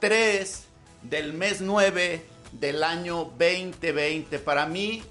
3 del mes 9 del año 2020. Para mí,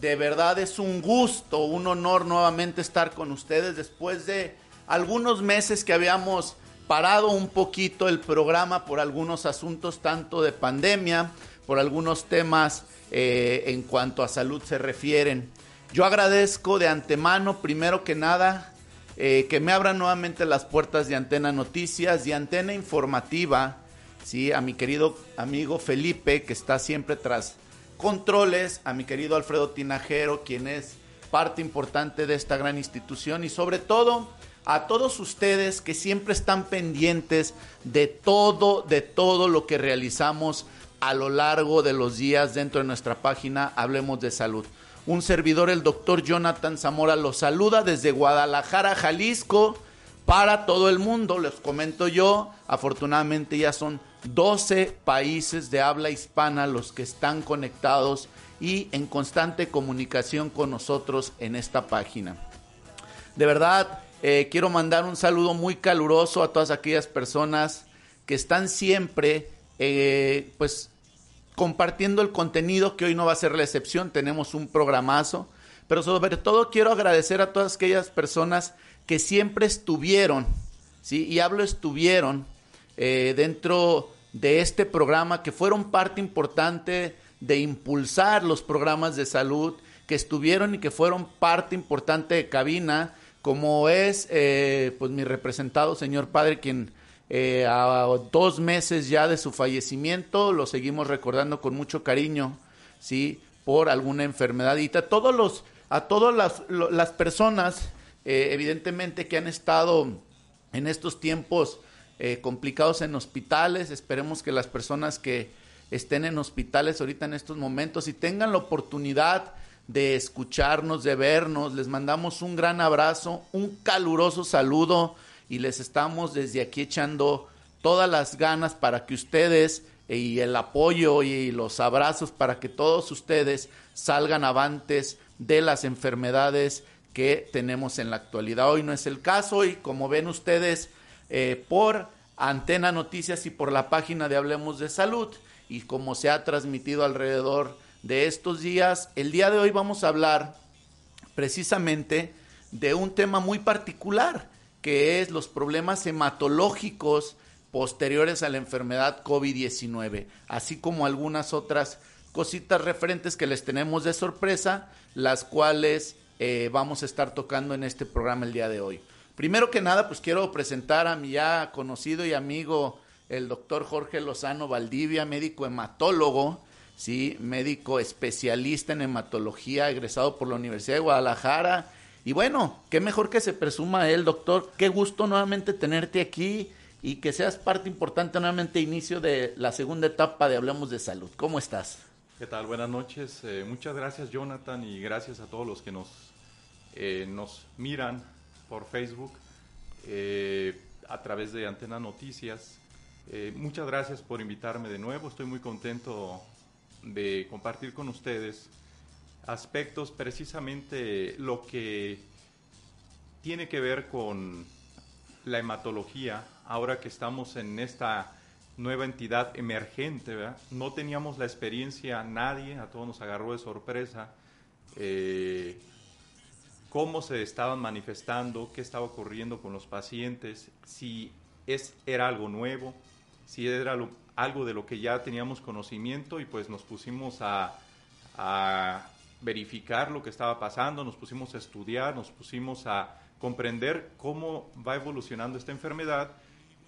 de verdad es un gusto, un honor nuevamente estar con ustedes después de algunos meses que habíamos parado un poquito el programa por algunos asuntos tanto de pandemia, por algunos temas eh, en cuanto a salud se refieren. Yo agradezco de antemano, primero que nada, eh, que me abran nuevamente las puertas de Antena Noticias y Antena Informativa, ¿sí? a mi querido amigo Felipe, que está siempre tras controles, a mi querido Alfredo Tinajero, quien es parte importante de esta gran institución y sobre todo a todos ustedes que siempre están pendientes de todo, de todo lo que realizamos a lo largo de los días dentro de nuestra página Hablemos de Salud. Un servidor, el doctor Jonathan Zamora, los saluda desde Guadalajara, Jalisco, para todo el mundo. Les comento yo, afortunadamente ya son 12 países de habla hispana los que están conectados y en constante comunicación con nosotros en esta página. De verdad, eh, quiero mandar un saludo muy caluroso a todas aquellas personas que están siempre, eh, pues, compartiendo el contenido, que hoy no va a ser la excepción, tenemos un programazo, pero sobre todo quiero agradecer a todas aquellas personas que siempre estuvieron, ¿sí? Y hablo estuvieron eh, dentro de este programa, que fueron parte importante de impulsar los programas de salud, que estuvieron y que fueron parte importante de cabina, como es eh, pues mi representado, señor padre, quien eh, a dos meses ya de su fallecimiento, lo seguimos recordando con mucho cariño, ¿sí? Por alguna enfermedad. Y a todos los, a todas las, personas, eh, evidentemente, que han estado en estos tiempos eh, complicados en hospitales, esperemos que las personas que estén en hospitales ahorita en estos momentos y tengan la oportunidad de escucharnos, de vernos, les mandamos un gran abrazo, un caluroso saludo y les estamos desde aquí echando todas las ganas para que ustedes y el apoyo y los abrazos para que todos ustedes salgan avantes de las enfermedades que tenemos en la actualidad. Hoy no es el caso y como ven ustedes eh, por Antena Noticias y por la página de Hablemos de Salud y como se ha transmitido alrededor de estos días, el día de hoy vamos a hablar precisamente de un tema muy particular que es los problemas hematológicos posteriores a la enfermedad COVID-19, así como algunas otras cositas referentes que les tenemos de sorpresa, las cuales eh, vamos a estar tocando en este programa el día de hoy. Primero que nada, pues quiero presentar a mi ya conocido y amigo, el doctor Jorge Lozano Valdivia, médico hematólogo, sí, médico especialista en hematología, egresado por la Universidad de Guadalajara y bueno, qué mejor que se presuma él, doctor. Qué gusto nuevamente tenerte aquí y que seas parte importante nuevamente inicio de la segunda etapa de Hablemos de Salud. ¿Cómo estás? ¿Qué tal? Buenas noches. Eh, muchas gracias Jonathan y gracias a todos los que nos, eh, nos miran por Facebook eh, a través de Antena Noticias. muchas gracias por invitarme de nuevo. Estoy muy contento de compartir con ustedes aspectos precisamente lo que tiene que ver con la hematología, ahora que estamos en esta nueva entidad emergente, no teníamos la experiencia nadie, a todos nos agarró de sorpresa, eh, cómo se estaban manifestando, qué estaba ocurriendo con los pacientes, si es, era algo nuevo, si era algo de lo que ya teníamos conocimiento y pues nos pusimos a verificar lo que estaba pasando, nos pusimos a estudiar, nos pusimos a comprender cómo va evolucionando esta enfermedad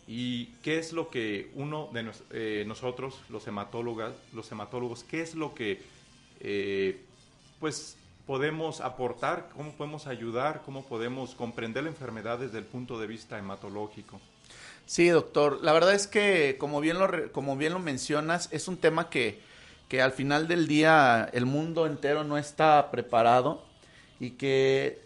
y qué es lo que uno de eh, nosotros, los hematólogos, los hematólogos, qué es lo que eh, pues podemos aportar, cómo podemos ayudar, cómo podemos comprender la enfermedad desde el punto de vista hematológico. Sí, doctor. La verdad es que, como bien lo, como bien lo mencionas, es un tema que que al final del día el mundo entero no está preparado y que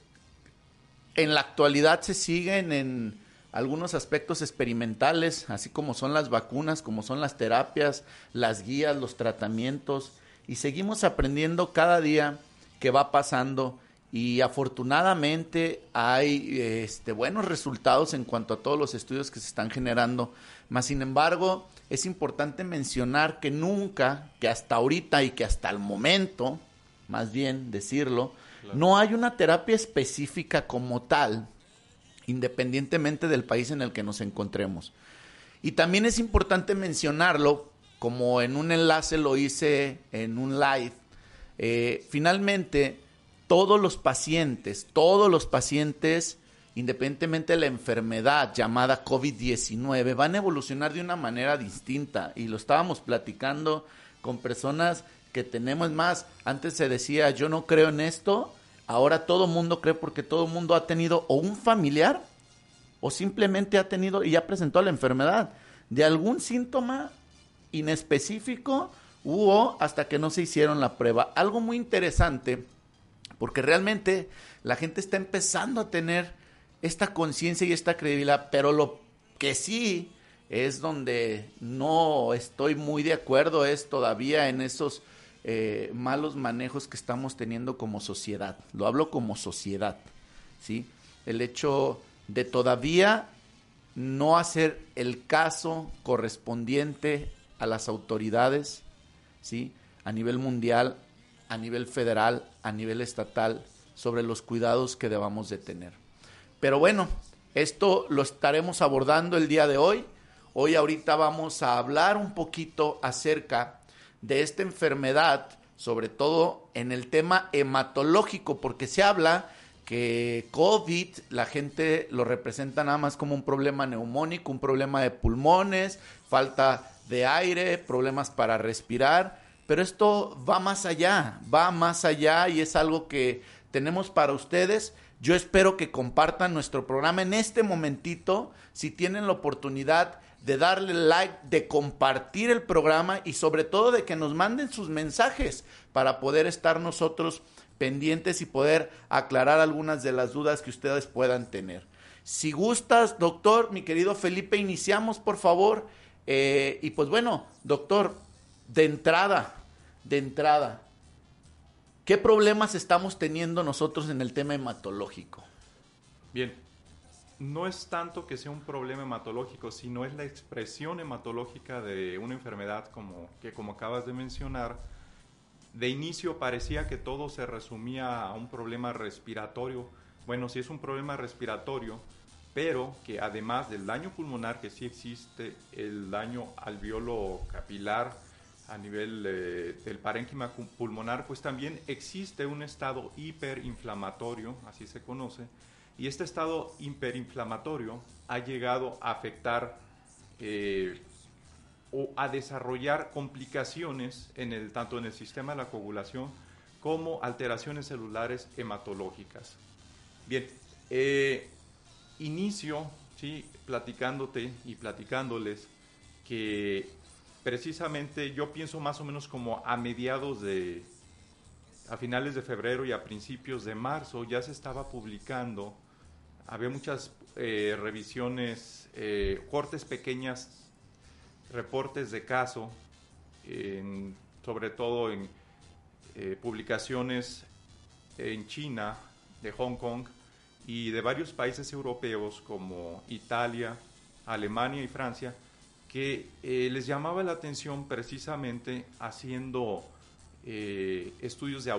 en la actualidad se siguen en algunos aspectos experimentales, así como son las vacunas, como son las terapias, las guías, los tratamientos, y seguimos aprendiendo cada día que va pasando. Y afortunadamente hay este, buenos resultados en cuanto a todos los estudios que se están generando, más sin embargo, es importante mencionar que nunca, que hasta ahorita y que hasta el momento, más bien decirlo, no hay una terapia específica como tal, independientemente del país en el que nos encontremos. Y también es importante mencionarlo, como en un enlace lo hice en un live, eh, finalmente todos los pacientes, todos los pacientes independientemente de la enfermedad llamada COVID-19, van a evolucionar de una manera distinta. Y lo estábamos platicando con personas que tenemos más. Antes se decía, yo no creo en esto. Ahora todo mundo cree porque todo mundo ha tenido o un familiar o simplemente ha tenido y ya presentó la enfermedad de algún síntoma inespecífico hubo hasta que no se hicieron la prueba. Algo muy interesante porque realmente la gente está empezando a tener esta conciencia y esta credibilidad, pero lo que sí es donde no estoy muy de acuerdo es todavía en esos eh, malos manejos que estamos teniendo como sociedad. Lo hablo como sociedad, ¿sí? El hecho de todavía no hacer el caso correspondiente a las autoridades, ¿sí? A nivel mundial, a nivel federal, a nivel estatal, sobre los cuidados que debamos de tener. Pero bueno, esto lo estaremos abordando el día de hoy. Hoy ahorita vamos a hablar un poquito acerca de esta enfermedad, sobre todo en el tema hematológico, porque se habla que COVID la gente lo representa nada más como un problema neumónico, un problema de pulmones, falta de aire, problemas para respirar, pero esto va más allá, va más allá y es algo que tenemos para ustedes yo espero que compartan nuestro programa en este momentito, si tienen la oportunidad de darle like, de compartir el programa y sobre todo de que nos manden sus mensajes para poder estar nosotros pendientes y poder aclarar algunas de las dudas que ustedes puedan tener. Si gustas, doctor, mi querido Felipe, iniciamos por favor. Eh, y pues bueno, doctor, de entrada, de entrada, ¿Qué problemas estamos teniendo nosotros en el tema hematológico? Bien, no es tanto que sea un problema hematológico, sino es la expresión hematológica de una enfermedad como que como acabas de mencionar. De inicio parecía que todo se resumía a un problema respiratorio. Bueno, sí es un problema respiratorio, pero que además del daño pulmonar que sí existe, el daño alveolo capilar, a nivel eh, del parénquima pulmonar, pues también existe un estado hiperinflamatorio, así se conoce, y este estado hiperinflamatorio ha llegado a afectar eh, o a desarrollar complicaciones en el, tanto en el sistema de la coagulación como alteraciones celulares hematológicas. Bien, eh, inicio ¿sí? platicándote y platicándoles que precisamente yo pienso más o menos como a mediados de, a finales de febrero y a principios de marzo ya se estaba publicando, había muchas eh, revisiones, eh, cortes pequeñas, reportes de caso, sobre todo en eh, publicaciones en China, de Hong Kong y de varios países europeos como Italia, Alemania y Francia, que eh, les llamaba la atención precisamente haciendo eh, estudios de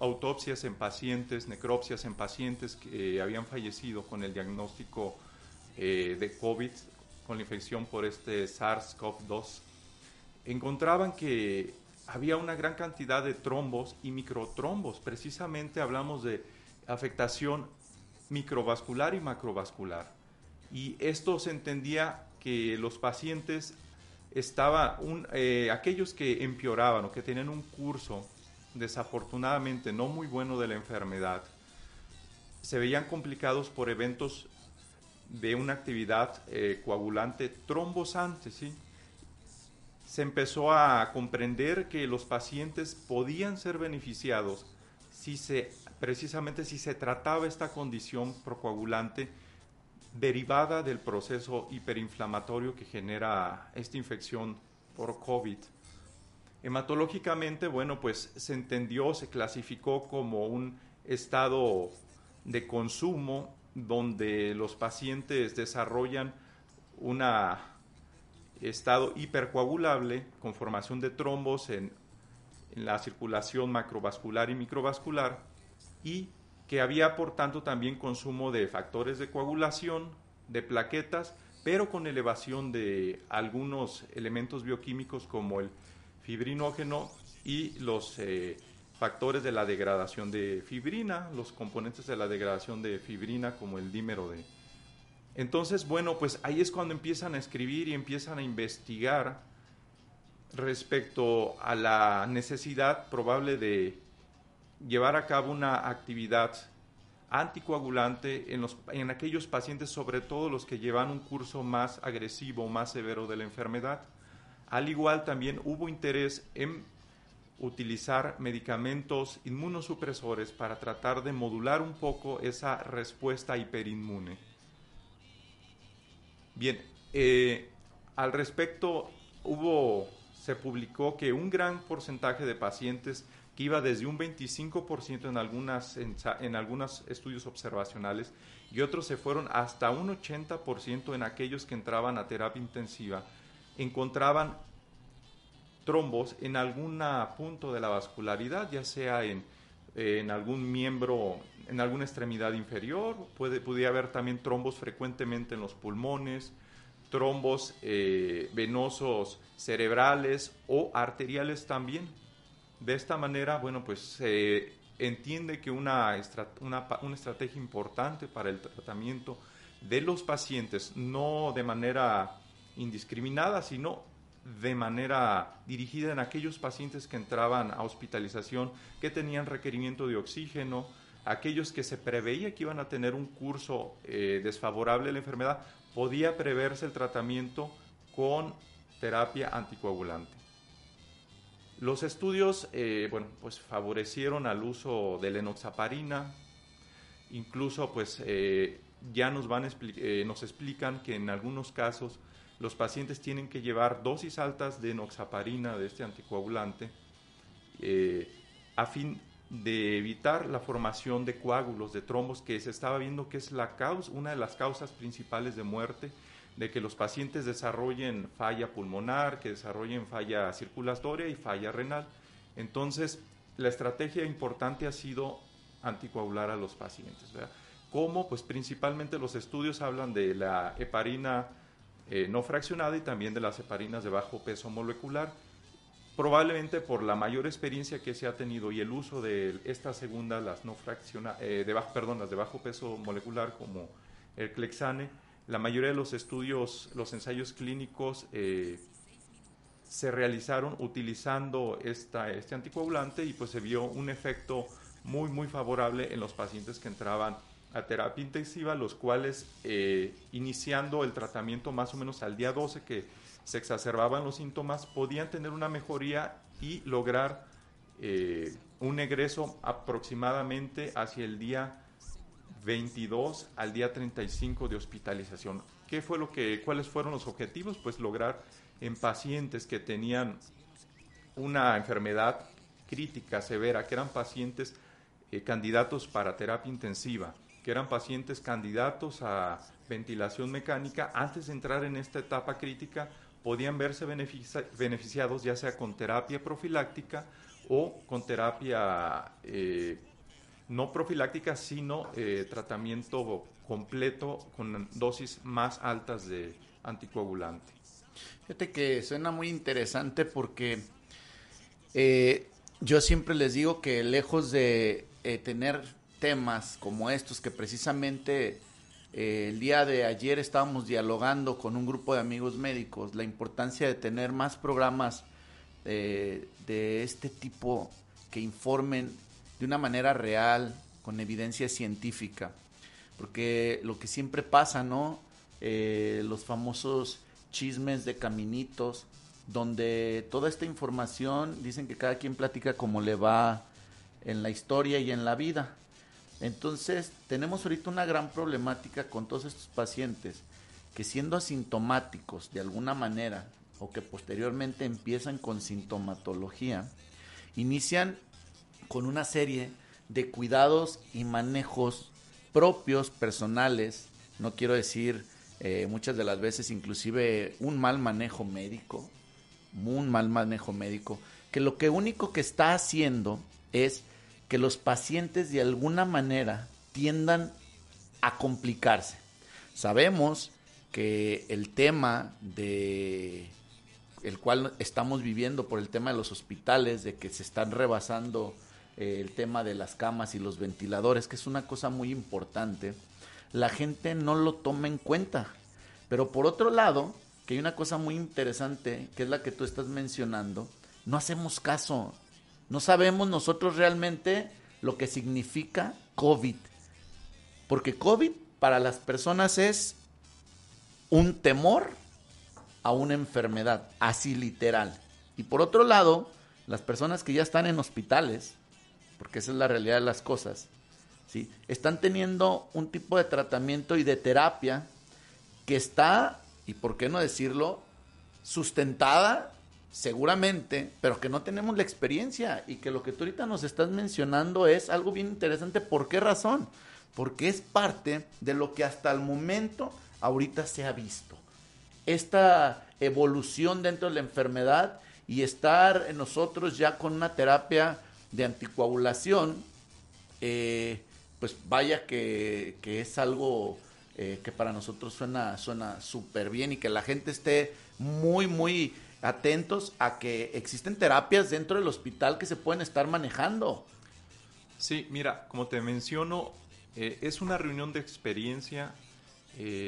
autopsias en pacientes, necropsias en pacientes que habían fallecido con el diagnóstico eh, de COVID, con la infección por este SARS-CoV-2. Encontraban que había una gran cantidad de trombos y microtrombos. Precisamente hablamos de afectación microvascular y macrovascular. Y esto se entendía que los pacientes estaba eh, aquellos que empeoraban o que tenían un curso desafortunadamente no muy bueno de la enfermedad se veían complicados por eventos de una actividad eh, coagulante trombosante, ¿sí? Se empezó a comprender que los pacientes podían ser beneficiados si se, precisamente si se trataba esta condición procoagulante derivada del proceso hiperinflamatorio que genera esta infección por COVID. Hematológicamente, bueno, pues se entendió, se clasificó como un estado de consumo donde los pacientes desarrollan una estado hipercoagulable con formación de trombos en, en la circulación macrovascular y microvascular y que había por tanto también consumo de factores de coagulación, de plaquetas, pero con elevación de algunos elementos bioquímicos como el fibrinógeno y los eh, factores de la degradación de fibrina, los componentes de la degradación de fibrina como el dímero D. Entonces, bueno, pues ahí es cuando empiezan a escribir y empiezan a investigar respecto a la necesidad probable de llevar a cabo una actividad anticoagulante en, los, en aquellos pacientes, sobre todo los que llevan un curso más agresivo, más severo de la enfermedad. Al igual también hubo interés en utilizar medicamentos inmunosupresores para tratar de modular un poco esa respuesta hiperinmune. Bien, eh, al respecto hubo, se publicó que un gran porcentaje de pacientes que iba desde un 25% en algunas en, algunos estudios observacionales y otros se fueron hasta un 80% en aquellos que entraban a terapia intensiva, encontraban trombos en algún punto de la vascularidad, ya sea en, en algún miembro, en alguna extremidad inferior, puede, podía haber también trombos frecuentemente en los pulmones, trombos eh, venosos cerebrales o arteriales también. De esta manera, bueno, pues se entiende que una, estrategia importante para el tratamiento de los pacientes, no de manera indiscriminada, sino de manera dirigida en aquellos pacientes que entraban a hospitalización, que tenían requerimiento de oxígeno, aquellos que se preveía que iban a tener un curso eh, desfavorable de la enfermedad, podía preverse el tratamiento con terapia anticoagulante. Los estudios, eh, bueno, pues favorecieron al uso de la enoxaparina, incluso pues eh, ya nos, van, nos explican que en algunos casos los pacientes tienen que llevar dosis altas de enoxaparina, de este anticoagulante, eh, a fin de evitar la formación de coágulos, de trombos, que se estaba viendo que es la causa, una de las causas principales de muerte, de que los pacientes desarrollen falla pulmonar, que desarrollen falla circulatoria y falla renal. Entonces, la estrategia importante ha sido anticoagular a los pacientes. ¿Cómo? Pues principalmente los estudios hablan de la heparina eh, no fraccionada y también de las heparinas de bajo peso molecular. Probablemente por la mayor experiencia que se ha tenido y el uso de estas segundas, las no fraccionadas, eh, las de bajo peso molecular como el Clexane, la mayoría de los estudios, los ensayos clínicos eh, se realizaron utilizando esta, este anticoagulante y pues se vio un efecto muy muy favorable en los pacientes que entraban a terapia intensiva, los cuales eh, iniciando el tratamiento más o menos al día 12 que se exacerbaban los síntomas, podían tener una mejoría y lograr eh, un egreso aproximadamente hacia el día 22 al día 35 de hospitalización. ¿Qué fue lo que, ¿Cuáles fueron los objetivos? Pues lograr en pacientes que tenían una enfermedad crítica, severa, que eran pacientes eh, candidatos para terapia intensiva, que eran pacientes candidatos a ventilación mecánica, antes de entrar en esta etapa crítica, podían verse beneficiados ya sea con terapia profiláctica o con terapia eh, no profiláctica, sino eh, tratamiento completo con dosis más altas de anticoagulante. Fíjate que suena muy interesante porque eh, yo siempre les digo que lejos de tener temas como estos que precisamente eh, el día de ayer estábamos dialogando con un grupo de amigos médicos la importancia de tener más programas eh, de este tipo que informen de una manera real, con evidencia científica. Porque lo que siempre pasa, ¿no? Eh, los famosos chismes de caminitos, donde toda esta información dicen que cada quien platica como le va en la historia y en la vida. Entonces, tenemos ahorita una gran problemática con todos estos pacientes que siendo asintomáticos de alguna manera o que posteriormente empiezan con sintomatología, inician con una serie de cuidados y manejos propios, personales, no quiero decir eh, muchas de las veces inclusive un mal manejo médico, un mal manejo médico, que lo que único que está haciendo es que los pacientes de alguna manera tiendan a complicarse. Sabemos que el tema de el cual estamos viviendo por el tema de los hospitales, de que se están rebasando eh, el tema de las camas y los ventiladores, que es una cosa muy importante, la gente no lo toma en cuenta. Pero por otro lado, que hay una cosa muy interesante, que es la que tú estás mencionando, no hacemos caso. No sabemos nosotros realmente lo que significa COVID. Porque COVID para las personas es un temor a una enfermedad, así literal. Y por otro lado, las personas que ya están en hospitales, porque esa es la realidad de las cosas, ¿sí? están teniendo un tipo de tratamiento y de terapia que está, y por qué no decirlo, sustentada seguramente, pero que no tenemos la experiencia y que lo que tú ahorita nos estás mencionando es algo bien interesante. ¿Por qué razón? Porque es parte de lo que hasta el momento ahorita se ha visto. Esta evolución dentro de la enfermedad y estar nosotros ya con una terapia de anticoagulación, eh, pues vaya que, es algo eh, que para nosotros suena suena súper bien y que la gente esté muy, muy atentos a que existen terapias dentro del hospital que se pueden estar manejando. Sí, mira, como te menciono, eh, es una reunión de experiencia.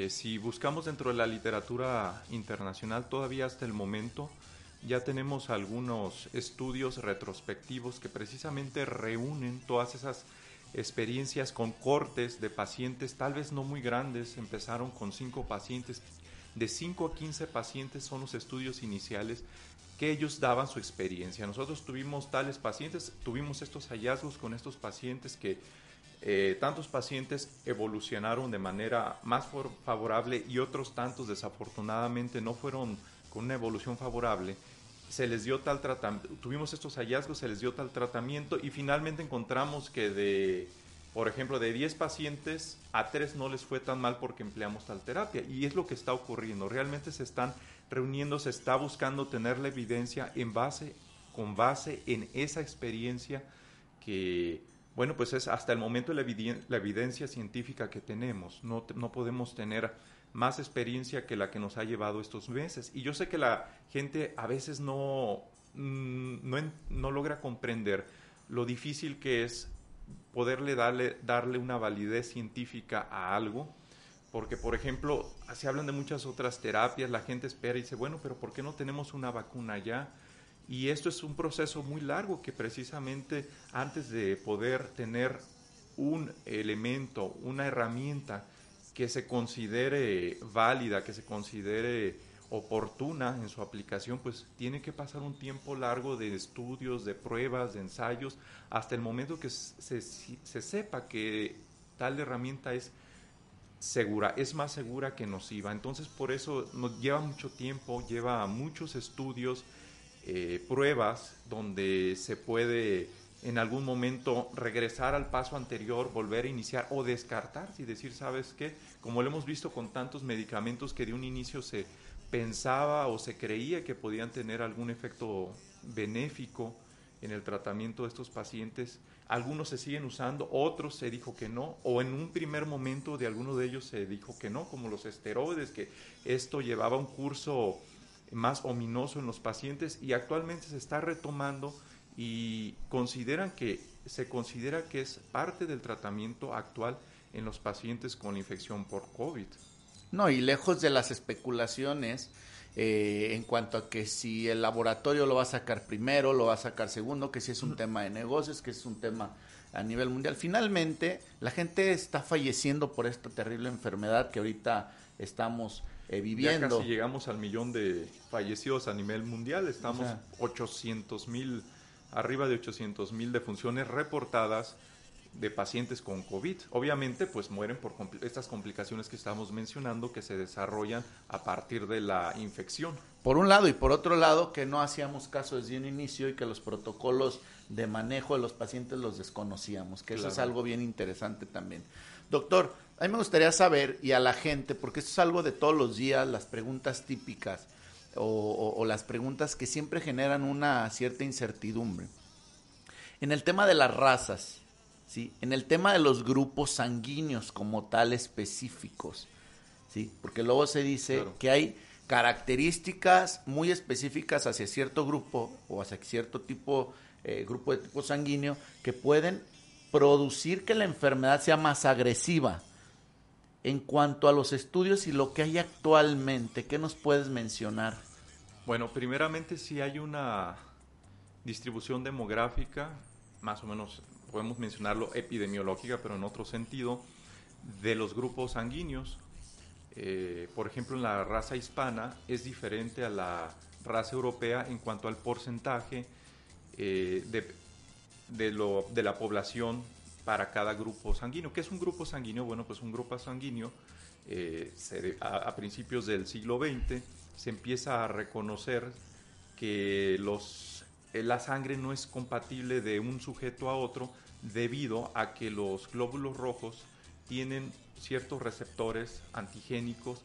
Si buscamos dentro de la literatura internacional, todavía hasta el momento ya tenemos algunos estudios retrospectivos que precisamente reúnen todas esas experiencias con cortes de pacientes, tal vez no muy grandes, empezaron con cinco pacientes, de 5 a 15 pacientes son los estudios iniciales que ellos daban su experiencia. Nosotros tuvimos tales pacientes, tuvimos estos hallazgos con estos pacientes que eh, tantos pacientes evolucionaron de manera más favorable y otros tantos desafortunadamente no fueron con una evolución favorable. Se les dio tal tratamiento, tuvimos estos hallazgos, se les dio tal tratamiento y finalmente encontramos que de por ejemplo, de 10 pacientes, a 3 no les fue tan mal porque empleamos tal terapia. Y es lo que está ocurriendo. Realmente se están reuniendo, se está buscando tener la evidencia en base, con base en esa experiencia que, bueno, pues es hasta el momento la, evidencia científica que tenemos. No, no podemos tener más experiencia que la que nos ha llevado estos meses. Y yo sé que la gente a veces no, mm, no, no logra comprender lo difícil que es poderle darle, darle una validez científica a algo, porque por ejemplo, se hablan de muchas otras terapias, la gente espera y dice, bueno, pero ¿por qué no tenemos una vacuna ya? Y esto es un proceso muy largo que precisamente antes de poder tener un elemento, una herramienta que se considere válida, que se considere oportuna en su aplicación, pues tiene que pasar un tiempo largo de estudios, de pruebas, de ensayos, hasta el momento que se, sepa que tal herramienta es segura, es más segura que nociva. Entonces por eso nos lleva mucho tiempo, lleva muchos estudios, eh, pruebas donde se puede en algún momento regresar al paso anterior, volver a iniciar o descartar y decir, ¿sabes qué? Como lo hemos visto con tantos medicamentos que de un inicio se pensaba o se creía que podían tener algún efecto benéfico en el tratamiento de estos pacientes. Algunos se siguen usando, otros se dijo que no, o en un primer momento de alguno de ellos se dijo que no, como los esteroides, que esto llevaba un curso más ominoso en los pacientes y actualmente se está retomando y consideran que se considera que es parte del tratamiento actual en los pacientes con infección por COVID. No, y lejos de las especulaciones eh, en cuanto a que si el laboratorio lo va a sacar primero, lo va a sacar segundo, que si es un tema de negocios, que es un tema a nivel mundial. Finalmente, la gente está falleciendo por esta terrible enfermedad que ahorita estamos eh, viviendo. Ya casi llegamos al millón de fallecidos a nivel mundial, estamos 800 mil, arriba de 800 mil defunciones reportadas de pacientes con COVID. Obviamente, pues mueren por estas complicaciones que estamos mencionando que se desarrollan a partir de la infección. Por un lado y por otro lado, que no hacíamos caso desde un inicio y que los protocolos de manejo de los pacientes los desconocíamos, que eso es algo bien interesante también. Doctor, a mí me gustaría saber, y a la gente, porque esto es algo de todos los días, las preguntas típicas o, o las preguntas que siempre generan una cierta incertidumbre. En el tema de las razas, ¿sí? En el tema de los grupos sanguíneos como tal específicos, ¿sí? Porque luego se dice que hay características muy específicas hacia cierto grupo o hacia cierto tipo, eh, grupo de tipo sanguíneo, que pueden producir que la enfermedad sea más agresiva. En cuanto a los estudios y lo que hay actualmente, ¿qué nos puedes mencionar? Bueno, primeramente si hay una distribución demográfica, más o menos podemos mencionarlo epidemiológica, pero en otro sentido, de los grupos sanguíneos. Eh, por ejemplo, en la raza hispana es diferente a la raza europea en cuanto al porcentaje eh, de, de, lo, de, la población para cada grupo sanguíneo. ¿Qué es un grupo sanguíneo? Bueno, pues un grupo sanguíneo eh, a, principios del siglo XX se empieza a reconocer que los eh, la sangre no es compatible de un sujeto a otro debido a que los glóbulos rojos tienen ciertos receptores antigénicos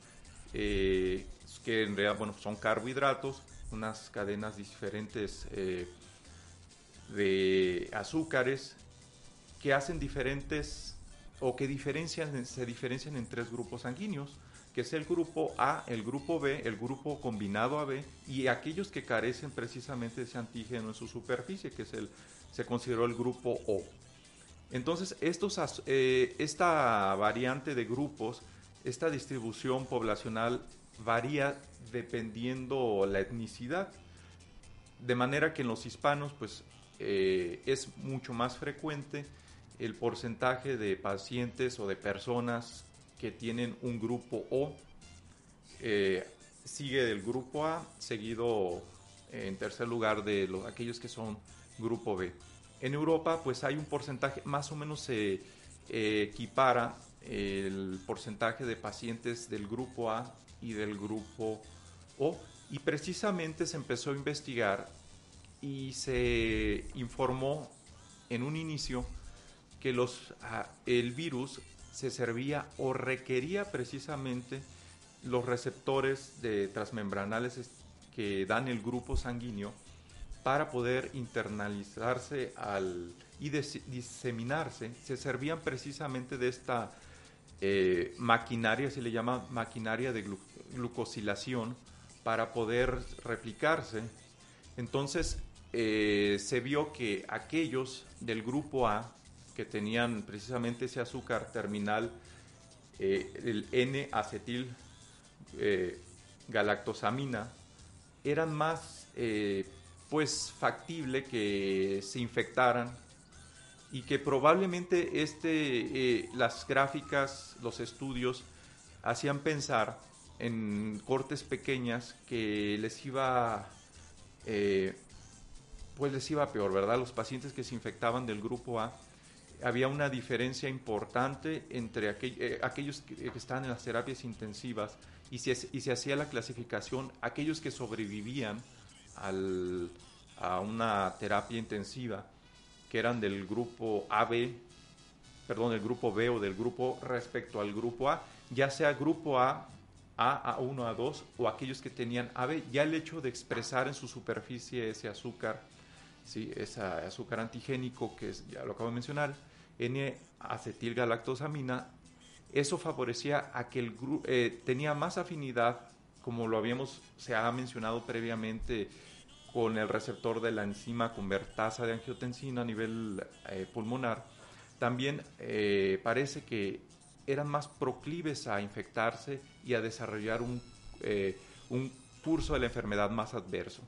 eh, que en realidad bueno, son carbohidratos, unas cadenas diferentes de azúcares que hacen diferentes o que diferencian, se diferencian en tres grupos sanguíneos que es el grupo A, el grupo B, el grupo combinado AB y aquellos que carecen precisamente de ese antígeno en su superficie, que es el, se consideró el grupo O. Entonces, estos, eh, esta variante de grupos, esta distribución poblacional varía dependiendo la etnicidad, de manera que en los hispanos, pues, eh, es mucho más frecuente el porcentaje de pacientes o de personas que tienen un grupo O. Eh, sigue del grupo A, seguido en tercer lugar de los, aquellos que son grupo B. En Europa, pues hay un porcentaje, más o menos se eh, equipara el porcentaje de pacientes del grupo A y del grupo O. Y precisamente se empezó a investigar y se informó en un inicio que los, ah, el virus se servía o requería precisamente los receptores de transmembranales que dan el grupo sanguíneo para poder internalizarse al, y diseminarse, se servían precisamente de esta eh, maquinaria, se le llama maquinaria de glucosilación, para poder replicarse. Entonces eh, se vio que aquellos del grupo A que tenían precisamente ese azúcar terminal, eh, el N-acetil eh, galactosamina, eran más pues factible que se infectaran y que probablemente este, las gráficas, los estudios hacían pensar en cortes pequeñas que les iba pues les iba peor, ¿verdad? Los pacientes que se infectaban del grupo A había una diferencia importante entre eh, aquellos que, estaban en las terapias intensivas y se, y se hacía la clasificación, aquellos que sobrevivían al, a una terapia intensiva, que eran del grupo AB, perdón, del grupo B o del grupo respecto al grupo A, ya sea grupo A, A, A1, A2 o aquellos que tenían AB, ya el hecho de expresar en su superficie ese azúcar, ¿sí? ese azúcar antigénico que es, ya lo acabo de mencionar, N-acetilgalactosamina, eso favorecía a que el grupo eh, tenía más afinidad, como lo habíamos, se ha mencionado previamente, con el receptor de la enzima convertasa de angiotensina a nivel eh, pulmonar. También eh, parece que eran más proclives a infectarse y a desarrollar un, un curso de la enfermedad más adverso.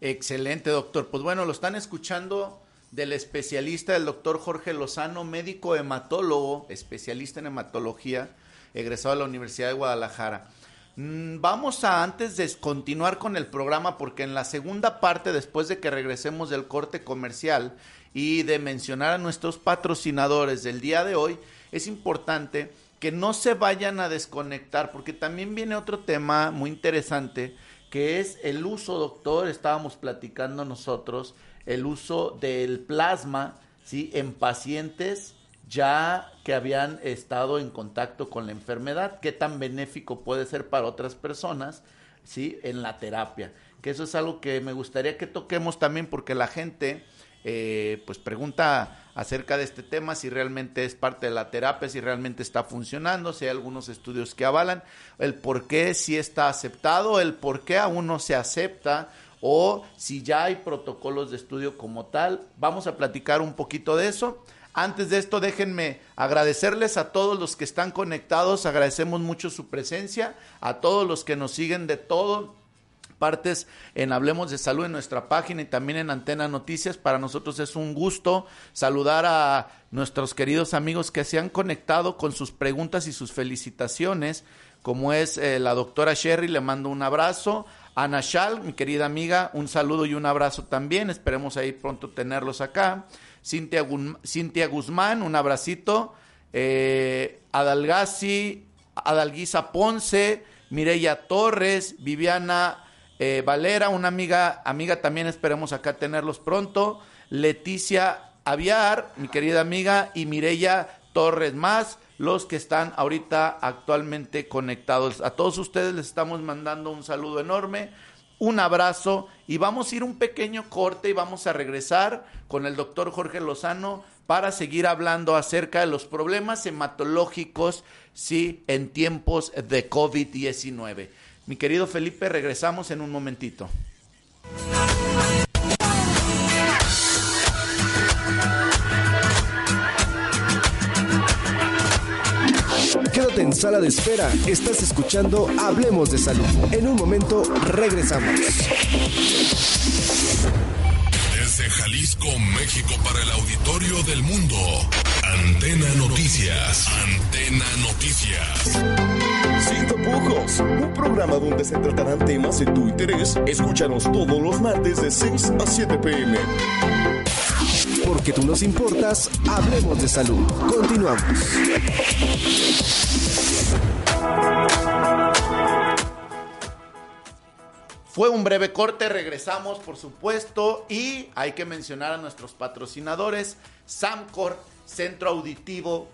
Excelente, doctor. Pues bueno, lo están escuchando del especialista, el doctor Jorge Lozano, médico hematólogo, especialista en hematología, egresado de la Universidad de Guadalajara. Mm, vamos a antes de continuar con el programa porque en la segunda parte, después de que regresemos del corte comercial y de mencionar a nuestros patrocinadores del día de hoy, es importante que no se vayan a desconectar porque también viene otro tema muy interesante que es el uso, doctor, estábamos platicando nosotros, el uso del plasma, ¿sí? En pacientes ya que habían estado en contacto con la enfermedad, qué tan benéfico puede ser para otras personas, ¿sí? En la terapia. Que eso es algo que me gustaría que toquemos también porque la gente, eh, pues pregunta acerca de este tema, si realmente es parte de la terapia, si realmente está funcionando, si hay algunos estudios que avalan, el por qué si está aceptado, el por qué aún no se acepta o si ya hay protocolos de estudio como tal. Vamos a platicar un poquito de eso. Antes de esto, déjenme agradecerles a todos los que están conectados, agradecemos mucho su presencia, a todos los que nos siguen de todo partes en Hablemos de Salud en nuestra página y también en Antena Noticias. Para nosotros es un gusto saludar a nuestros queridos amigos que se han conectado con sus preguntas y sus felicitaciones, como es eh, la doctora Sherry, le mando un abrazo. Ana Shal, mi querida amiga, un saludo y un abrazo también. Esperemos ahí pronto tenerlos acá. Cintia, Cintia Guzmán, un abracito. Eh, Adalgasi, Adalguisa Ponce, Mireya Torres, Viviana eh, Valera, una amiga, amiga también esperemos acá tenerlos pronto. Leticia Aviar, mi querida amiga, y Mireya Torres más, los que están ahorita actualmente conectados. A todos ustedes les estamos mandando un saludo enorme un abrazo y vamos a ir un pequeño corte y vamos a regresar con el doctor Jorge Lozano para seguir hablando acerca de los problemas hematológicos, sí, en tiempos de COVID-19. Mi querido Felipe, regresamos en un momentito. Quédate en sala de espera. Estás escuchando Hablemos de Salud. En un momento regresamos. Jalisco, México, para el auditorio del mundo. Antena Noticias. Antena Noticias. Sin tapujos, un programa donde se tratarán temas de tu interés. Escúchanos todos los martes de 6 a 7 pm. Porque tú nos importas, hablemos de salud. Continuamos. Fue un breve corte, regresamos por supuesto y hay que mencionar a nuestros patrocinadores, Samcor, Centro Auditivo,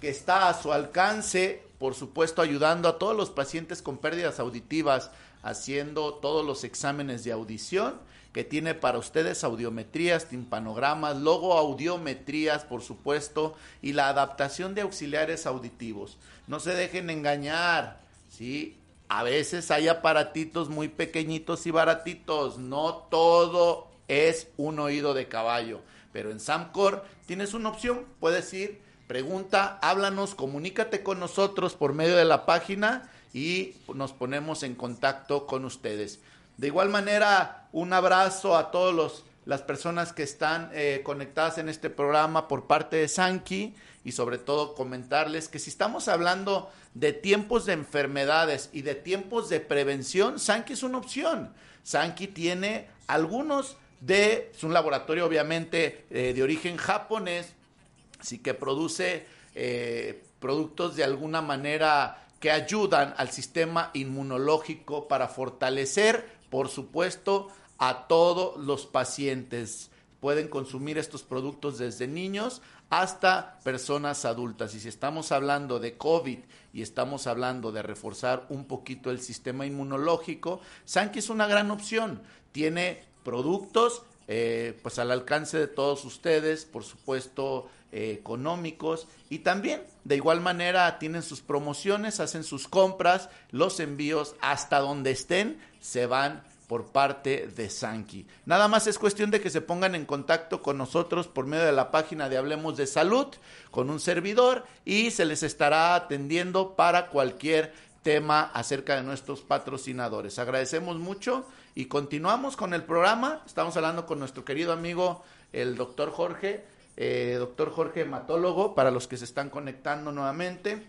que está a su alcance, por supuesto ayudando a todos los pacientes con pérdidas auditivas, haciendo todos los exámenes de audición que tiene para ustedes audiometrías, timpanogramas, logo audiometrías, por supuesto, y la adaptación de auxiliares auditivos. No se dejen engañar, ¿sí? A veces hay aparatitos muy pequeñitos y baratitos, no todo es un oído de caballo, pero en Samcor tienes una opción, puedes ir, pregunta, háblanos, comunícate con nosotros por medio de la página y nos ponemos en contacto con ustedes. De igual manera, un abrazo a todas las personas que están eh, conectadas en este programa por parte de Sanki y sobre todo comentarles que si estamos hablando de tiempos de enfermedades y de tiempos de prevención, Sanki es una opción. Sanki tiene algunos de, es un laboratorio obviamente eh, de origen japonés, así que produce eh, productos de alguna manera que ayudan al sistema inmunológico para fortalecer por supuesto, a todos los pacientes. Pueden consumir estos productos desde niños hasta personas adultas. Y si estamos hablando de COVID y estamos hablando de reforzar un poquito el sistema inmunológico, Sanki es una gran opción. Tiene productos eh, pues al alcance de todos ustedes, por supuesto, eh, económicos y también de igual manera tienen sus promociones, hacen sus compras, los envíos hasta donde estén se van por parte de Sanki. Nada más es cuestión de que se pongan en contacto con nosotros por medio de la página de Hablemos de Salud, con un servidor y se les estará atendiendo para cualquier tema acerca de nuestros patrocinadores. Agradecemos mucho y continuamos con el programa. Estamos hablando con nuestro querido amigo, el doctor Jorge, eh, doctor Jorge Hematólogo, para los que se están conectando nuevamente.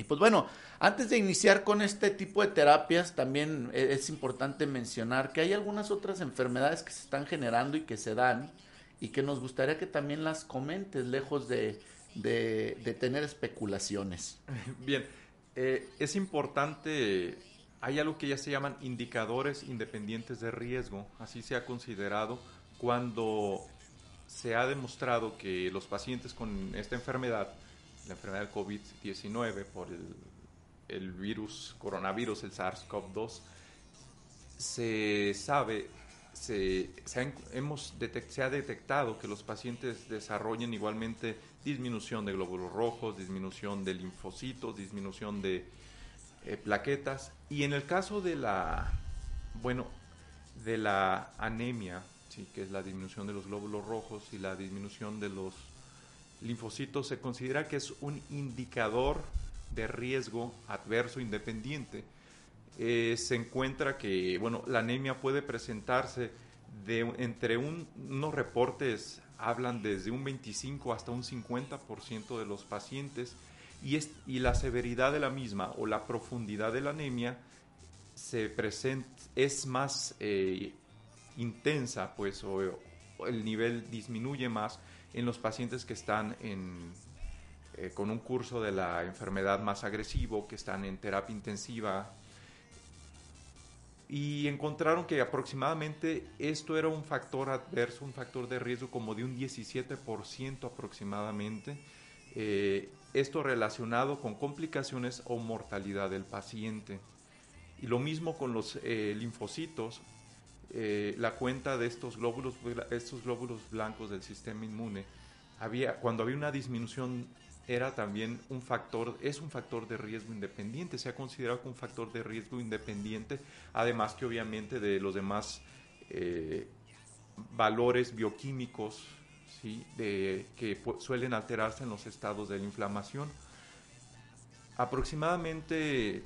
Y pues bueno, antes de iniciar con este tipo de terapias, también e-, es importante mencionar que hay algunas otras enfermedades que se están generando y que se dan y que nos gustaría que también las comentes, lejos de, de, tener especulaciones. Bien, eh, es importante, hay algo que ya se llaman indicadores independientes de riesgo, así se ha considerado cuando se ha demostrado que los pacientes con esta enfermedad, la enfermedad del COVID-19 por el, virus, coronavirus, el SARS-CoV-2, se sabe, se, hemos se ha detectado que los pacientes desarrollen igualmente disminución de glóbulos rojos, disminución de linfocitos, disminución de eh, plaquetas. Y en el caso de la, bueno, de la anemia, ¿sí? que es la disminución de los glóbulos rojos y la disminución de los linfocitos, se considera que es un indicador de riesgo adverso independiente. Eh, se encuentra que, bueno, la anemia puede presentarse de entre unos reportes hablan desde un 25 hasta un 50% de los pacientes y, es, y la severidad de la misma o la profundidad de la anemia se es más eh, intensa, pues, o, el nivel disminuye más en los pacientes que están en, eh, con un curso de la enfermedad más agresivo, que están en terapia intensiva, y encontraron que aproximadamente esto era un factor adverso, un factor de riesgo como de un 17% aproximadamente. Eh, esto relacionado con complicaciones o mortalidad del paciente. Y lo mismo con los eh, linfocitos, eh, la cuenta de estos glóbulos, estos glóbulos blancos del sistema inmune, había, cuando había una disminución era también un factor, es un factor de riesgo independiente, se ha considerado como un factor de riesgo independiente, además que obviamente de los demás eh, valores bioquímicos ¿sí? de, que suelen alterarse en los estados de la inflamación. Aproximadamente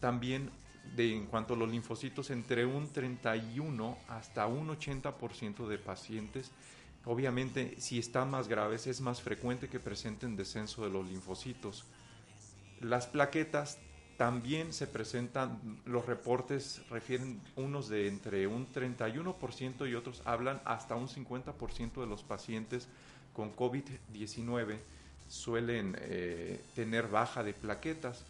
también de, en cuanto a los linfocitos, entre un 31 hasta un 80% de pacientes Obviamente, si están más graves, es más frecuente que presenten descenso de los linfocitos. Las plaquetas también se presentan, los reportes refieren unos de entre un 31% y otros hablan hasta un 50% de los pacientes con COVID-19 suelen eh, tener baja de plaquetas.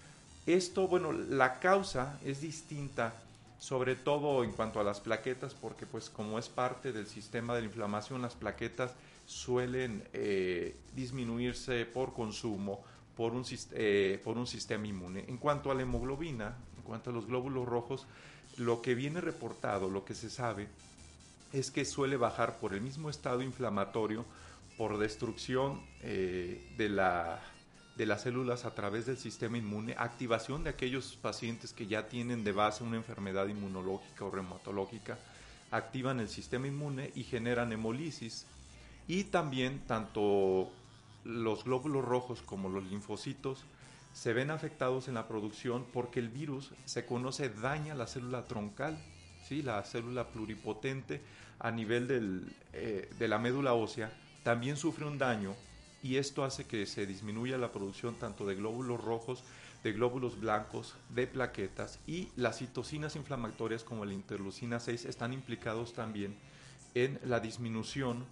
Esto, bueno, la causa es distinta sobre todo en cuanto a las plaquetas, porque pues como es parte del sistema de la inflamación, las plaquetas suelen eh, disminuirse por consumo por un, eh, por un sistema inmune. En cuanto a la hemoglobina, en cuanto a los glóbulos rojos, lo que viene reportado, lo que se sabe, es que suele bajar por el mismo estado inflamatorio, por destrucción eh, de la de las células a través del sistema inmune, activación de aquellos pacientes que ya tienen de base una enfermedad inmunológica o reumatológica, activan el sistema inmune y generan hemolisis. Y también tanto los glóbulos rojos como los linfocitos se ven afectados en la producción porque el virus se conoce daña la célula troncal, ¿sí? la célula pluripotente a nivel del, eh, de la médula ósea, también sufre un daño y esto hace que se disminuya la producción tanto de glóbulos rojos, de glóbulos blancos, de plaquetas y las citocinas inflamatorias como la interleucina 6 están implicados también en la disminución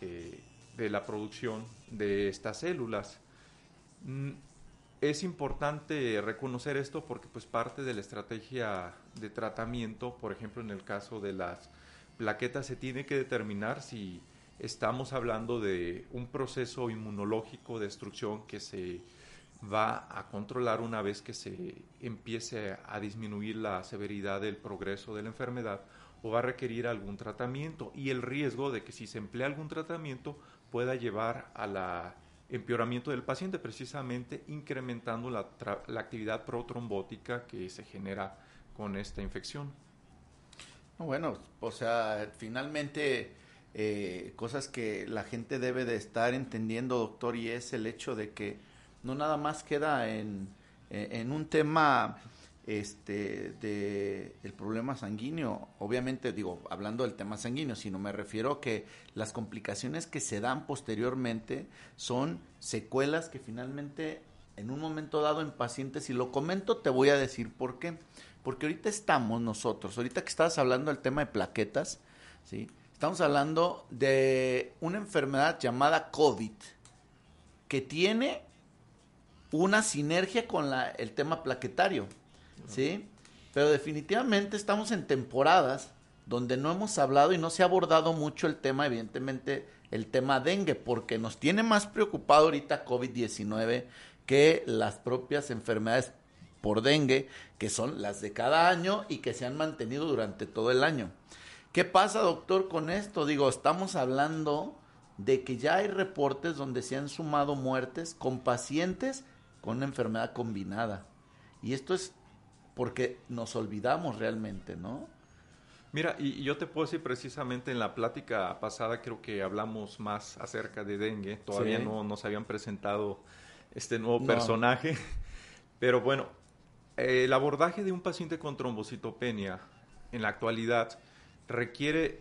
eh, de la producción de estas células. Mm, es importante reconocer esto porque pues parte de la estrategia de tratamiento, por ejemplo en el caso de las plaquetas, se tiene que determinar si estamos hablando de un proceso inmunológico de destrucción que se va a controlar una vez que se empiece a disminuir la severidad del progreso de la enfermedad o va a requerir algún tratamiento y el riesgo de que si se emplea algún tratamiento pueda llevar a la empeoramiento del paciente, precisamente incrementando la, la actividad protrombótica que se genera con esta infección. Bueno, o sea, finalmente eh, cosas que la gente debe de estar entendiendo, doctor, y es el hecho de que no nada más queda en, en un tema este de el problema sanguíneo obviamente digo hablando del tema sanguíneo sino me refiero a que las complicaciones que se dan posteriormente son secuelas que finalmente en un momento dado en pacientes, y lo comento, te voy a decir por qué. Porque ahorita estamos nosotros, ahorita que estabas hablando del tema de plaquetas, ¿sí? Estamos hablando de una enfermedad llamada COVID, que tiene una sinergia con la, el tema plaquetario, ¿sí? Pero definitivamente estamos en temporadas donde no hemos hablado y no se ha abordado mucho el tema, evidentemente, el tema dengue, porque nos tiene más preocupado ahorita COVID-19 que las propias enfermedades por dengue, que son las de cada año y que se han mantenido durante todo el año. ¿Qué pasa, doctor, con esto? Digo, estamos hablando de que ya hay reportes donde se han sumado muertes con pacientes con una enfermedad combinada. Y esto es porque nos olvidamos realmente, ¿no? Mira, y, yo te puedo decir precisamente en la plática pasada creo que hablamos más acerca de dengue, todavía no nos habían presentado este nuevo personaje, pero bueno, el abordaje de un paciente con trombocitopenia en la actualidad requiere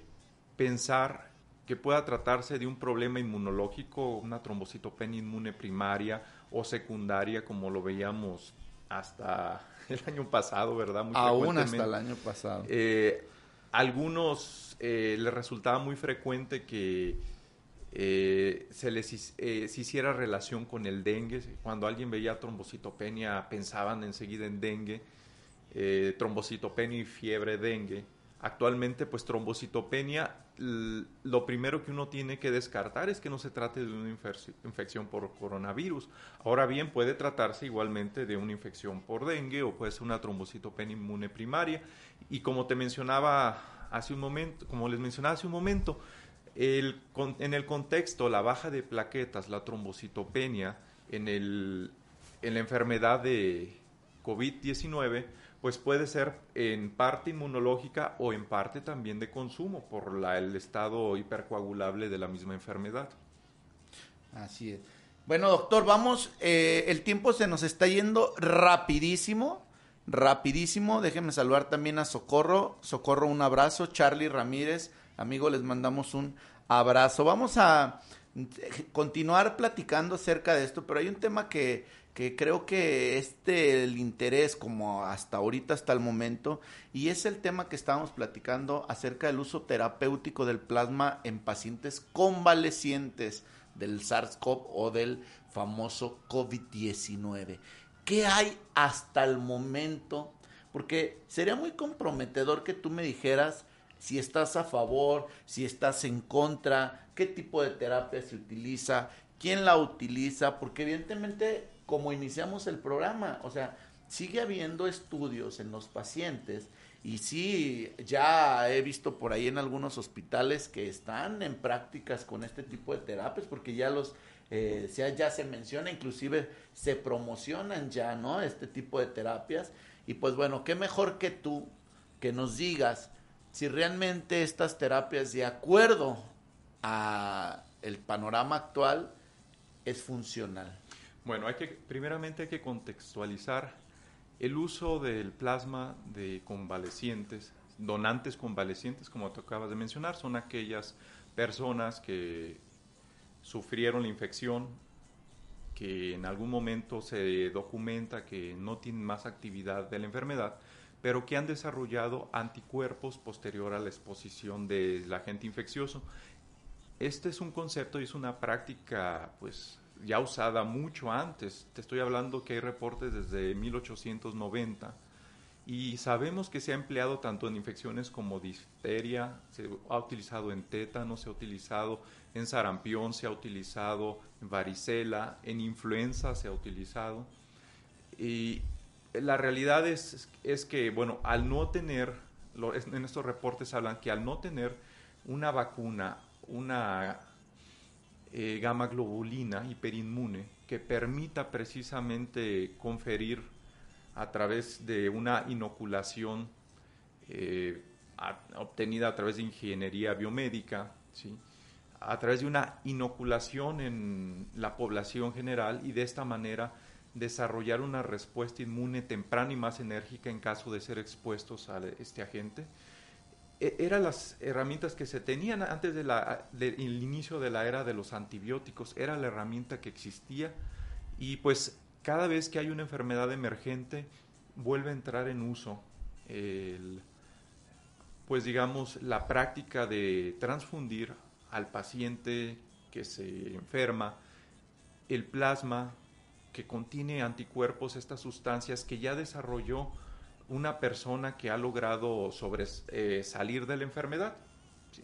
pensar que pueda tratarse de un problema inmunológico, una trombocitopenia inmune primaria o secundaria, como lo veíamos hasta el año pasado, ¿verdad? Muy Aún hasta el año pasado. Eh, algunos eh, les resultaba muy frecuente que eh, se les eh, se hiciera relación con el dengue. Cuando alguien veía trombocitopenia pensaban enseguida en dengue, trombocitopenia y fiebre dengue. Actualmente, pues trombocitopenia, lo primero que uno tiene que descartar es que no se trate de una infección por coronavirus. Ahora bien, puede tratarse igualmente de una infección por dengue o puede ser una trombocitopenia inmune primaria. Y como te mencionaba hace un momento, como les mencionaba hace un momento, en el contexto, la baja de plaquetas, la trombocitopenia en, el, en la enfermedad de COVID-19, pues puede ser en parte inmunológica o en parte también de consumo por la, el estado hipercoagulable de la misma enfermedad. Así es. Bueno, doctor, vamos, eh, el tiempo se nos está yendo rapidísimo, rapidísimo. Déjenme saludar también a Socorro. Socorro, un abrazo. Charlie Ramírez, amigo, les mandamos un abrazo. Vamos a continuar platicando acerca de esto, pero hay un tema que que creo que este el interés como hasta ahorita hasta el momento y es el tema que estábamos platicando acerca del uso terapéutico del plasma en pacientes convalecientes del SARS-CoV o del famoso COVID-19. ¿Qué hay hasta el momento? Porque sería muy comprometedor que tú me dijeras si estás a favor, si estás en contra, qué tipo de terapia se utiliza, quién la utiliza, porque evidentemente como iniciamos el programa. O sea, sigue habiendo estudios en los pacientes y sí, ya he visto por ahí en algunos hospitales que están en prácticas con este tipo de terapias porque ya los... Eh, ya se menciona, inclusive se promocionan ya, ¿no? Este tipo de terapias. Y pues bueno, qué mejor que tú que nos digas si realmente estas terapias, de acuerdo a el panorama actual, es funcional. Bueno, hay que, primeramente hay que contextualizar el uso del plasma de convalecientes, donantes convalecientes, como te acabas de mencionar, son aquellas personas que sufrieron la infección, que en algún momento se documenta que no tienen más actividad de la enfermedad, pero que han desarrollado anticuerpos posterior a la exposición del agente infeccioso. Este es un concepto y es una práctica pues ya usada mucho antes. Te estoy hablando que hay reportes desde 1890 y sabemos que se ha empleado tanto en infecciones como difteria, se ha utilizado en tétano, se ha utilizado en sarampión, se ha utilizado en varicela, en influenza se ha utilizado. Y la realidad es, es que, bueno, al no tener, en estos reportes hablan que al no tener una vacuna, una eh, gamma globulina hiperinmune que permita precisamente conferir a través de una inoculación eh, obtenida a través de ingeniería biomédica, ¿sí? a través de una inoculación en la población general y de esta manera desarrollar una respuesta inmune temprana y más enérgica en caso de ser expuestos a este agente eran las herramientas que se tenían antes del inicio de la era de los antibióticos, era la herramienta que existía. Y pues cada vez que hay una enfermedad emergente, vuelve a entrar en uso el, pues digamos, la práctica de transfundir al paciente que se enferma el plasma que contiene anticuerpos, estas sustancias que ya desarrolló una persona que ha logrado sobre, eh, salir de la enfermedad.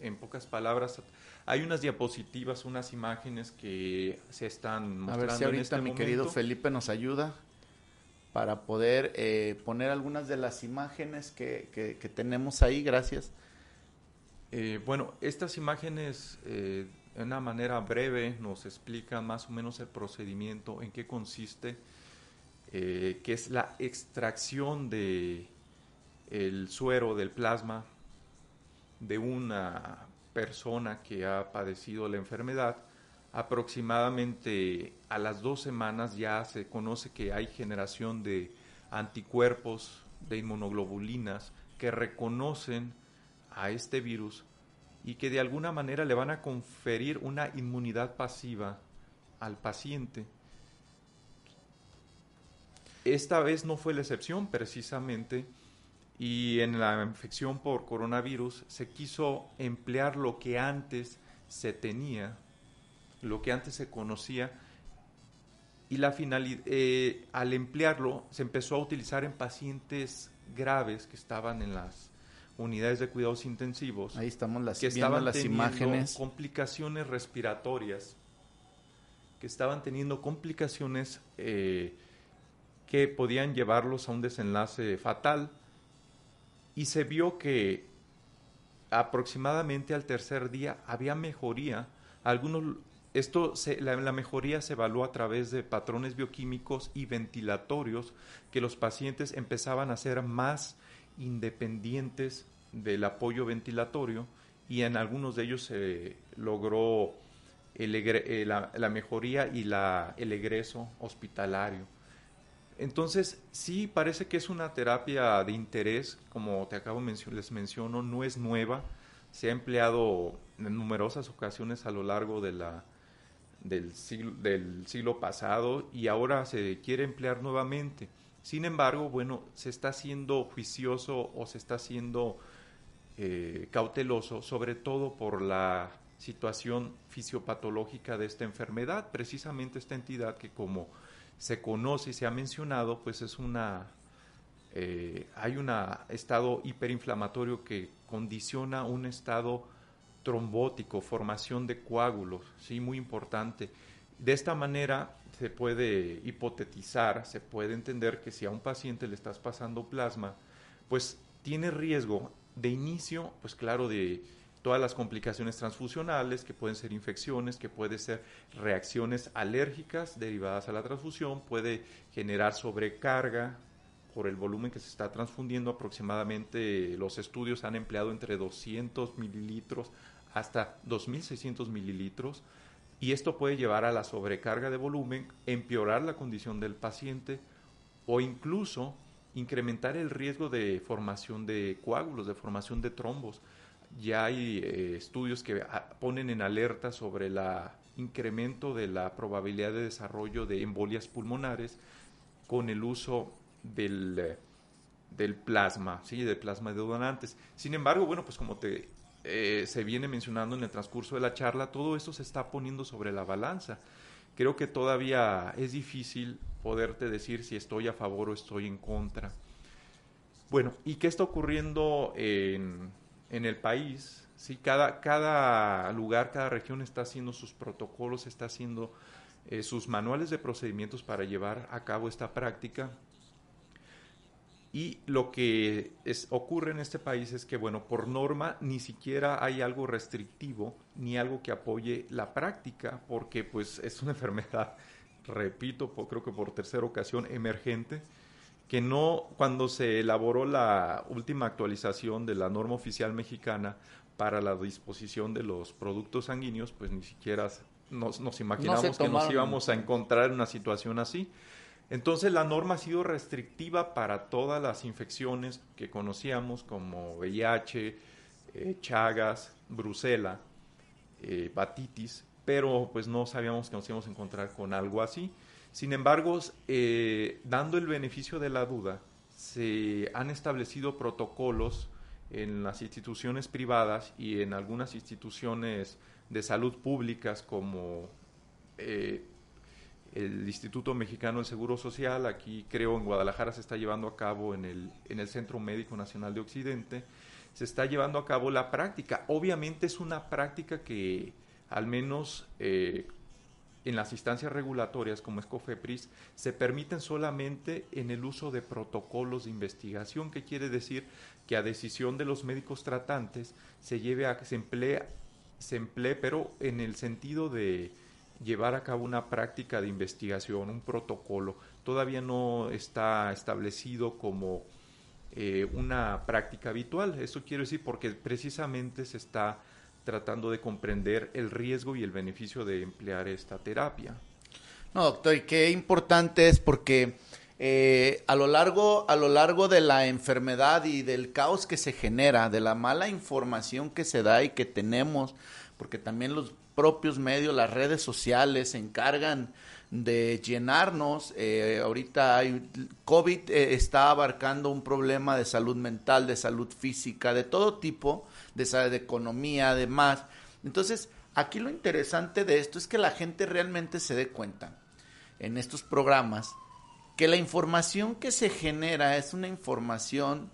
En pocas palabras, hay unas diapositivas, unas imágenes que se están mostrando. A ver si ahorita este mi momento. querido Felipe nos ayuda para poder eh, poner algunas de las imágenes que, que- que tenemos ahí. Gracias. Eh, bueno, estas imágenes de una manera breve nos explican más o menos el procedimiento, en qué consiste, eh, que es la extracción de el suero del plasma de una persona que ha padecido la enfermedad. Aproximadamente a las dos semanas ya se conoce que hay generación de anticuerpos, de inmunoglobulinas, que reconocen a este virus y que de alguna manera le van a conferir una inmunidad pasiva al paciente. Esta vez no fue la excepción precisamente y en la infección por coronavirus se quiso emplear lo que antes se tenía, lo que antes se conocía y la finalidad, al emplearlo se empezó a utilizar en pacientes graves que estaban en las unidades de cuidados intensivos Ahí estamos las, que estaban las teniendo imágenes. complicaciones respiratorias, que estaban teniendo complicaciones eh, que podían llevarlos a un desenlace fatal. Y se vio que aproximadamente al tercer día había mejoría. Algunos, esto se- la, mejoría se evaluó a través de patrones bioquímicos y ventilatorios que los pacientes empezaban a ser más independientes del apoyo ventilatorio y en algunos de ellos se logró eh, la, mejoría y el egreso hospitalario. Entonces, sí, parece que es una terapia de interés, como te acabo mencio- les menciono, no es nueva, se ha empleado en numerosas ocasiones a lo largo de la, del, siglo, del siglo pasado y ahora se quiere emplear nuevamente. Sin embargo, bueno, se está siendo juicioso o se está siendo eh, cauteloso, sobre todo por la situación fisiopatológica de esta enfermedad, precisamente esta entidad que como se conoce y se ha mencionado, pues es una, eh, hay un estado hiperinflamatorio que condiciona un estado trombótico, formación de coágulos, sí, muy importante. De esta manera se puede hipotetizar, se puede entender que si a un paciente le estás pasando plasma, pues tiene riesgo de inicio, pues claro, de todas las complicaciones transfusionales, que pueden ser infecciones, que pueden ser reacciones alérgicas derivadas a la transfusión, puede generar sobrecarga por el volumen que se está transfundiendo. Aproximadamente los estudios han empleado entre 200 mililitros hasta 2.600 mililitros y esto puede llevar a la sobrecarga de volumen, empeorar la condición del paciente o incluso incrementar el riesgo de formación de coágulos, de formación de trombos. Ya hay eh, estudios que ah, ponen en alerta sobre el incremento de la probabilidad de desarrollo de embolias pulmonares con el uso del, eh, plasma, ¿sí? del plasma de donantes. Sin embargo, bueno, pues como te eh, se viene mencionando en el transcurso de la charla, todo esto se está poniendo sobre la balanza. Creo que todavía es difícil poderte decir si estoy a favor o estoy en contra. Bueno, ¿y qué está ocurriendo en, en el país? Sí, cada, cada lugar, cada región está haciendo sus protocolos, está haciendo eh, sus manuales de procedimientos para llevar a cabo esta práctica. Y lo que ocurre en este país es que, bueno, por norma ni siquiera hay algo restrictivo ni algo que apoye la práctica, porque pues es una enfermedad, repito, creo que por tercera ocasión emergente, que no, cuando se elaboró la última actualización de la norma oficial mexicana para la disposición de los productos sanguíneos, pues ni siquiera nos, nos imaginamos No que nos íbamos a encontrar en una situación así. Entonces la norma ha sido restrictiva para todas las infecciones que conocíamos como VIH, eh, Chagas, Brucela, eh, hepatitis, pero pues no sabíamos que nos íbamos a encontrar con algo así. Sin embargo, eh, dando el beneficio de la duda, se han establecido protocolos en las instituciones privadas y en algunas instituciones de salud públicas como eh, el Instituto Mexicano del Seguro Social, aquí creo en Guadalajara se está llevando a cabo en el, en el Centro Médico Nacional de Occidente, se está llevando a cabo la práctica. Obviamente es una práctica que al menos eh, en las instancias regulatorias como es COFEPRIS se permiten solamente en el uso de protocolos de investigación, que quiere decir que a decisión de los médicos tratantes se lleve a se emplee, se emplee, pero en el sentido de llevar a cabo una práctica de investigación, un protocolo. Todavía no está establecido como eh, una práctica habitual. Eso quiero decir porque precisamente se está tratando de comprender el riesgo y el beneficio de emplear esta terapia. No, doctor, y qué importante es porque eh, a, lo largo, a lo largo de la enfermedad y del caos que se genera, de la mala información que se da y que tenemos, porque también los propios medios, las redes sociales se encargan de llenarnos. Eh, ahorita hay, COVID eh, está abarcando un problema de salud mental, de salud física, de todo tipo de, de economía, además. Entonces, aquí lo interesante de esto es que la gente realmente se dé cuenta en estos programas que la información que se genera es una información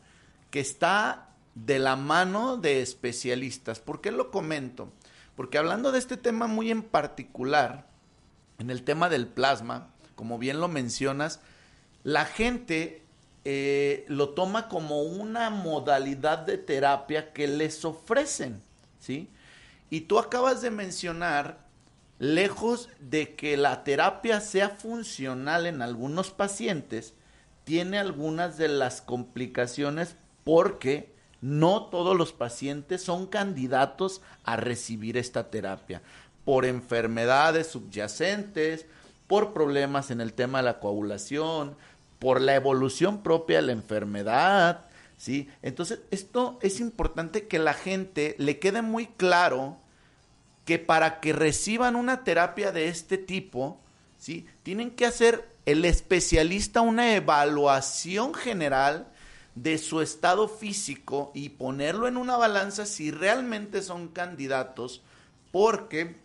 que está de la mano de especialistas. ¿Por qué lo comento? Porque hablando de este tema muy en particular, en el tema del plasma, como bien lo mencionas, la gente eh, lo toma como una modalidad de terapia que les ofrecen, ¿sí? Y tú acabas de mencionar, lejos de que la terapia sea funcional en algunos pacientes, tiene algunas de las complicaciones porque no todos los pacientes son candidatos a recibir esta terapia por enfermedades subyacentes, por problemas en el tema de la coagulación, por la evolución propia de la enfermedad, ¿sí? Entonces, esto es importante que la gente le quede muy claro que para que reciban una terapia de este tipo, ¿sí? Tienen que hacer el especialista una evaluación general de su estado físico y ponerlo en una balanza si realmente son candidatos, porque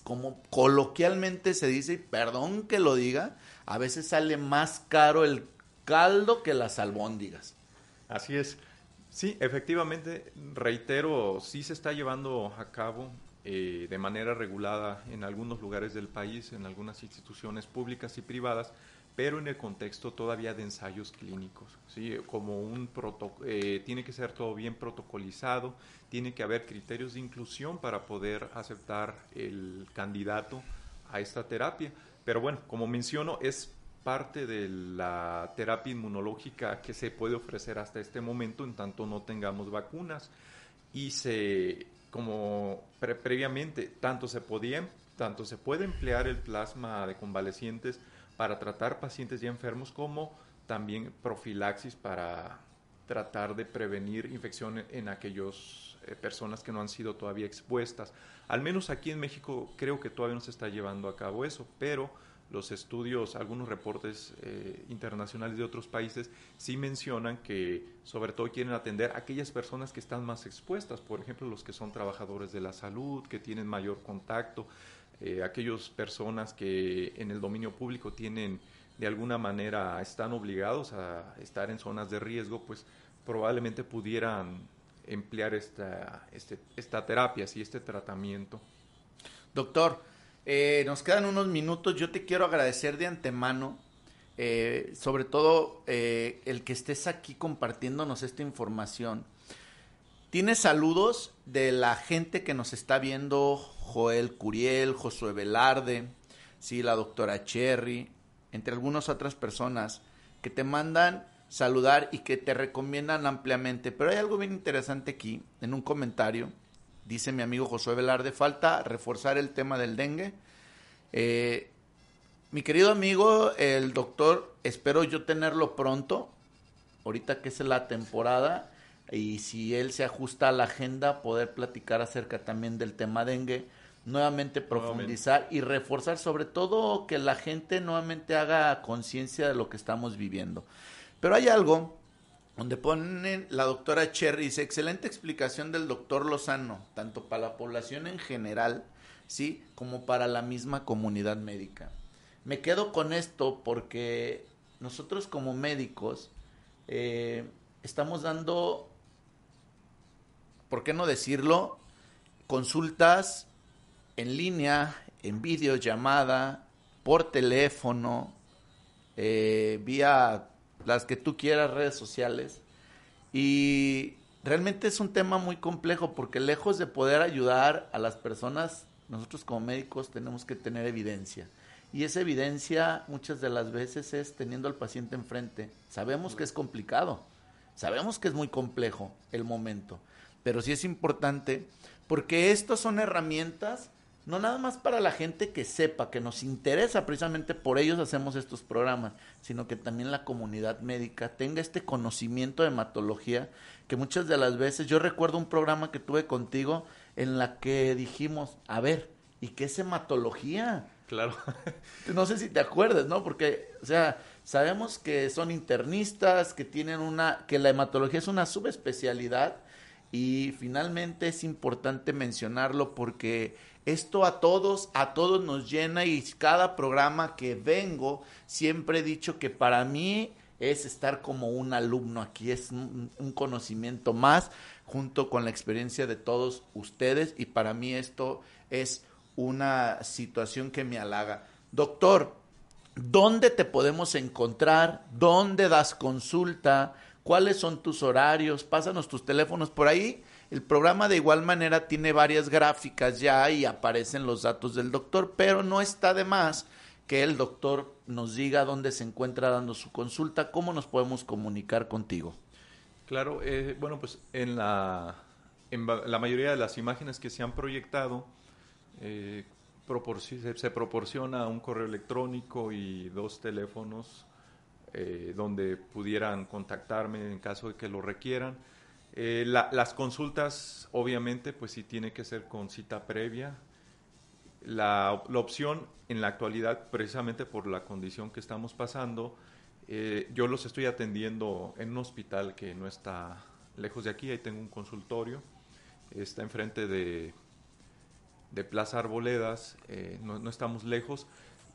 como coloquialmente se dice, perdón que lo diga, a veces sale más caro el caldo que las albóndigas. Así es. Sí, efectivamente, reitero, sí se está llevando a cabo eh, de manera regulada en algunos lugares del país, en algunas instituciones públicas y privadas, pero en el contexto todavía de ensayos clínicos. ¿sí? Como un eh, tiene que ser todo bien protocolizado, tiene que haber criterios de inclusión para poder aceptar el candidato a esta terapia. Pero bueno, como menciono, es parte de la terapia inmunológica que se puede ofrecer hasta este momento en tanto no tengamos vacunas y se como previamente tanto se podía tanto se puede emplear el plasma de convalecientes para tratar pacientes ya enfermos como también profilaxis para tratar de prevenir infecciones en aquellas eh, personas que no han sido todavía expuestas. Al menos aquí en México creo que todavía no se está llevando a cabo eso, pero los estudios, algunos reportes eh, internacionales de otros países sí mencionan que sobre todo quieren atender a aquellas personas que están más expuestas, por ejemplo los que son trabajadores de la salud, que tienen mayor contacto, eh, aquellas personas que en el dominio público tienen de alguna manera están obligados a estar en zonas de riesgo, pues probablemente pudieran emplear esta, este, esta terapia, y este tratamiento. Doctor, eh, nos quedan unos minutos. Yo te quiero agradecer de antemano, eh, sobre todo el que estés aquí compartiéndonos esta información. Tienes saludos de la gente que nos está viendo, Joel Curiel, Josué Velarde, sí, la doctora Cherry, entre algunas otras personas que te mandan saludar y que te recomiendan ampliamente. Pero hay algo bien interesante aquí, en un comentario, dice mi amigo Josué Velarde, falta reforzar el tema del dengue. Eh, mi querido amigo, el doctor, espero yo tenerlo pronto, ahorita que es la temporada, y si él se ajusta a la agenda, poder platicar acerca también del tema dengue, nuevamente profundizar y reforzar, sobre todo que la gente nuevamente haga conciencia de lo que estamos viviendo. Pero hay algo donde pone la doctora Cherry, dice, excelente explicación del doctor Lozano, tanto para la población en general, ¿sí? Como para la misma comunidad médica. Me quedo con esto porque nosotros como médicos eh, estamos dando, ¿por qué no decirlo? Consultas en línea, en videollamada, por teléfono, eh, vía las que tú quieras, redes sociales. Y realmente es un tema muy complejo porque lejos de poder ayudar a las personas, nosotros como médicos tenemos que tener evidencia. Y esa evidencia muchas de las veces es teniendo al paciente enfrente. Sabemos que es complicado, sabemos que es muy complejo el momento, pero sí es importante porque estas son herramientas no nada más para la gente que sepa, que nos interesa, precisamente por ellos hacemos estos programas, sino que también la comunidad médica tenga este conocimiento de hematología, que muchas de las veces, yo recuerdo un programa que tuve contigo en la que dijimos, a ver, ¿y qué es hematología? Claro. no sé si te acuerdas, ¿no? Porque, o sea, sabemos que son internistas, que tienen una, que la hematología es una subespecialidad y finalmente es importante mencionarlo porque esto a todos, a todos nos llena y cada programa que vengo siempre he dicho que para mí es estar como un alumno aquí, es un, conocimiento más junto con la experiencia de todos ustedes y para mí esto es una situación que me halaga. Doctor, ¿dónde te podemos encontrar? ¿Dónde das consulta? ¿Cuáles son tus horarios? Pásanos tus teléfonos por ahí el programa de igual manera tiene varias gráficas ya y aparecen los datos del doctor, pero no está de más que el doctor nos diga dónde se encuentra dando su consulta, cómo nos podemos comunicar contigo. Claro, eh, bueno, pues en la, en la mayoría de las imágenes que se han proyectado, eh, se, proporciona un correo electrónico y dos teléfonos eh, donde pudieran contactarme en caso de que lo requieran. Eh, las consultas, obviamente, pues sí tiene que ser con cita previa. La, opción en la actualidad, precisamente por la condición que estamos pasando, eh, yo los estoy atendiendo en un hospital que no está lejos de aquí, ahí tengo un consultorio, está enfrente de, de Plaza Arboledas, eh, no, no estamos lejos,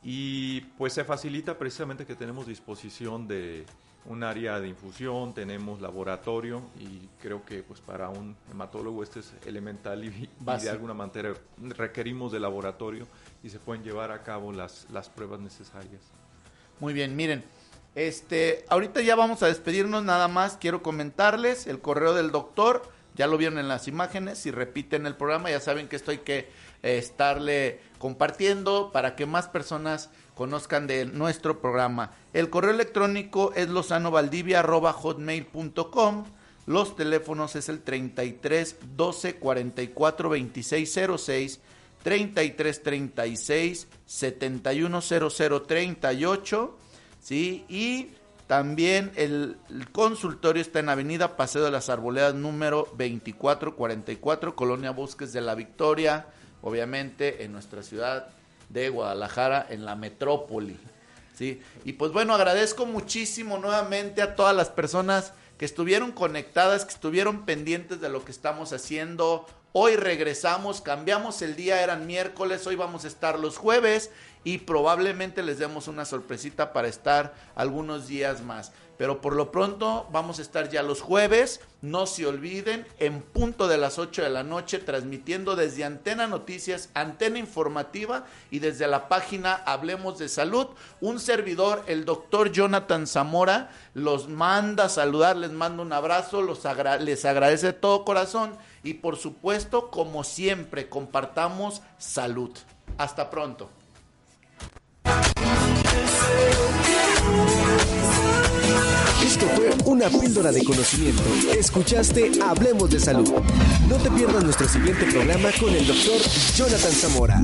y pues se facilita precisamente que tenemos disposición de un área de infusión, tenemos laboratorio y creo que pues para un hematólogo este es elemental y, de alguna manera requerimos de laboratorio y se pueden llevar a cabo las, las pruebas necesarias. Muy bien, miren, este, ahorita ya vamos a despedirnos nada más, quiero comentarles el correo del doctor, ya lo vieron en las imágenes, si repiten el programa ya saben que esto hay que estarle compartiendo para que más personas conozcan de nuestro programa. El correo electrónico es losanovaldivia.hotmail.com. Los teléfonos es el 33 12 44 26 06, 33 36 71 00 38, ¿sí? Y también el, el, consultorio está en Avenida Paseo de las Arboledas número 2444, Colonia Bosques de la Victoria, obviamente en nuestra ciudad de Guadalajara en la metrópoli. ¿sí? Y pues bueno, agradezco muchísimo nuevamente a todas las personas que estuvieron conectadas, que estuvieron pendientes de lo que estamos haciendo. Hoy regresamos, cambiamos el día, eran miércoles, hoy vamos a estar los jueves y probablemente les demos una sorpresita para estar algunos días más. Pero por lo pronto vamos a estar ya los jueves. No se olviden, en punto de las 8 de la noche, transmitiendo desde Antena Noticias, Antena Informativa y desde la página Hablemos de Salud. Un servidor, el doctor Jonathan Zamora, los manda a saludar, les manda un abrazo, les agradece de todo corazón y por supuesto, como siempre, compartamos salud. Hasta pronto. Esto fue una píldora de conocimiento. Escuchaste Hablemos de Salud. No te pierdas nuestro siguiente programa con el doctor Jonathan Zamora.